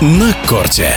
на корте.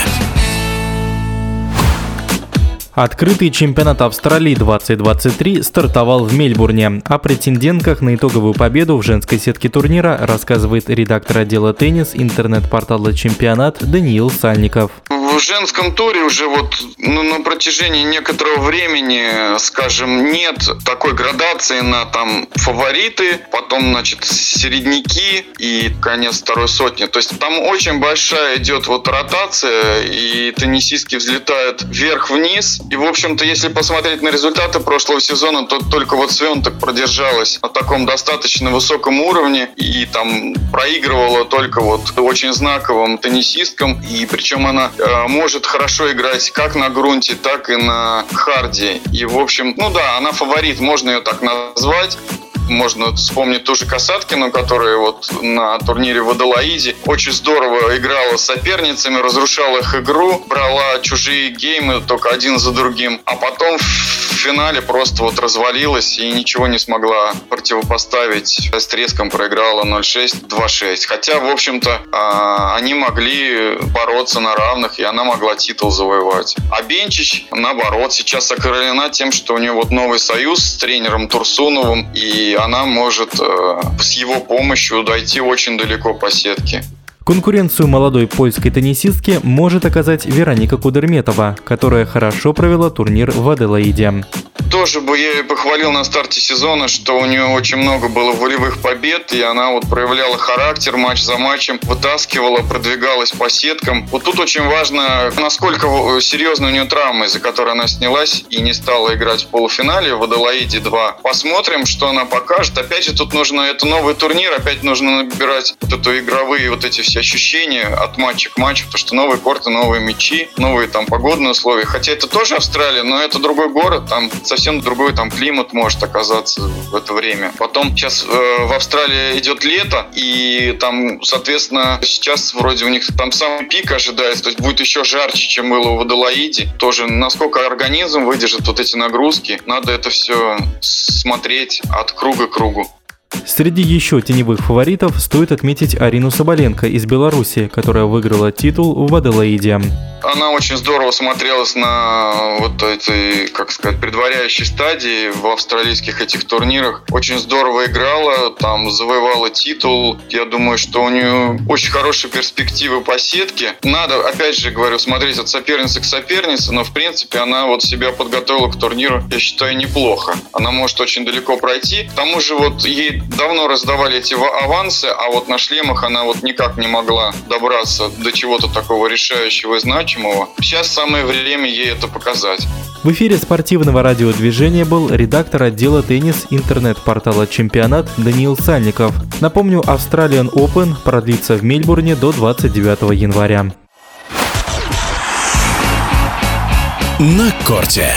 Открытый чемпионат Австралии 2023 стартовал в Мельбурне. О претендентках на итоговую победу в женской сетке турнира рассказывает редактор отдела теннис интернет-портала «Чемпионат» Даниил Сальников в женском туре уже вот ну, на протяжении некоторого времени, скажем, нет такой градации на там фавориты, потом, значит, середняки и конец второй сотни. То есть там очень большая идет вот ротация, и теннисистки взлетают вверх-вниз. И, в общем-то, если посмотреть на результаты прошлого сезона, то только вот Свенток продержалась на таком достаточно высоком уровне и там проигрывала только вот очень знаковым теннисисткам. И причем она э, может хорошо играть как на грунте, так и на харде. И, в общем, ну да, она фаворит, можно ее так назвать можно вспомнить ту же Касаткину, которая вот на турнире в Адалаиде очень здорово играла с соперницами, разрушала их игру, брала чужие геймы только один за другим, а потом в финале просто вот развалилась и ничего не смогла противопоставить. С треском проиграла 0-6, 2-6. Хотя, в общем-то, а, они могли бороться на равных, и она могла титул завоевать. А Бенчич, наоборот, сейчас окрылена тем, что у нее вот новый союз с тренером Турсуновым, и она может э, с его помощью дойти очень далеко по сетке. Конкуренцию молодой польской теннисистке может оказать Вероника Кудерметова, которая хорошо провела турнир в Аделаиде тоже бы я ее похвалил на старте сезона, что у нее очень много было волевых побед, и она вот проявляла характер матч за матчем, вытаскивала, продвигалась по сеткам. Вот тут очень важно, насколько серьезно у нее травма, из-за которой она снялась и не стала играть в полуфинале в Адалаиде 2. Посмотрим, что она покажет. Опять же, тут нужно, это новый турнир, опять нужно набирать вот эту игровые вот эти все ощущения от матча к матчу, потому что новые корты, новые мячи, новые там погодные условия. Хотя это тоже Австралия, но это другой город, там совсем совсем другой там климат может оказаться в это время. Потом сейчас э, в Австралии идет лето, и там, соответственно, сейчас вроде у них там самый пик ожидается, то есть будет еще жарче, чем было в Адалаиде. Тоже насколько организм выдержит вот эти нагрузки, надо это все смотреть от круга к кругу. Среди еще теневых фаворитов стоит отметить Арину Соболенко из Беларуси, которая выиграла титул в Аделаиде. Она очень здорово смотрелась на вот этой, как сказать, предваряющей стадии в австралийских этих турнирах. Очень здорово играла, там завоевала титул. Я думаю, что у нее очень хорошие перспективы по сетке. Надо, опять же говорю, смотреть от соперницы к сопернице, но в принципе она вот себя подготовила к турниру, я считаю, неплохо. Она может очень далеко пройти. К тому же вот ей давно раздавали эти авансы, а вот на шлемах она вот никак не могла добраться до чего-то такого решающего и значимого значимого. Сейчас самое время ей это показать. В эфире спортивного радиодвижения был редактор отдела теннис интернет-портала «Чемпионат» Даниил Сальников. Напомню, Australian Open продлится в Мельбурне до 29 января. На корте.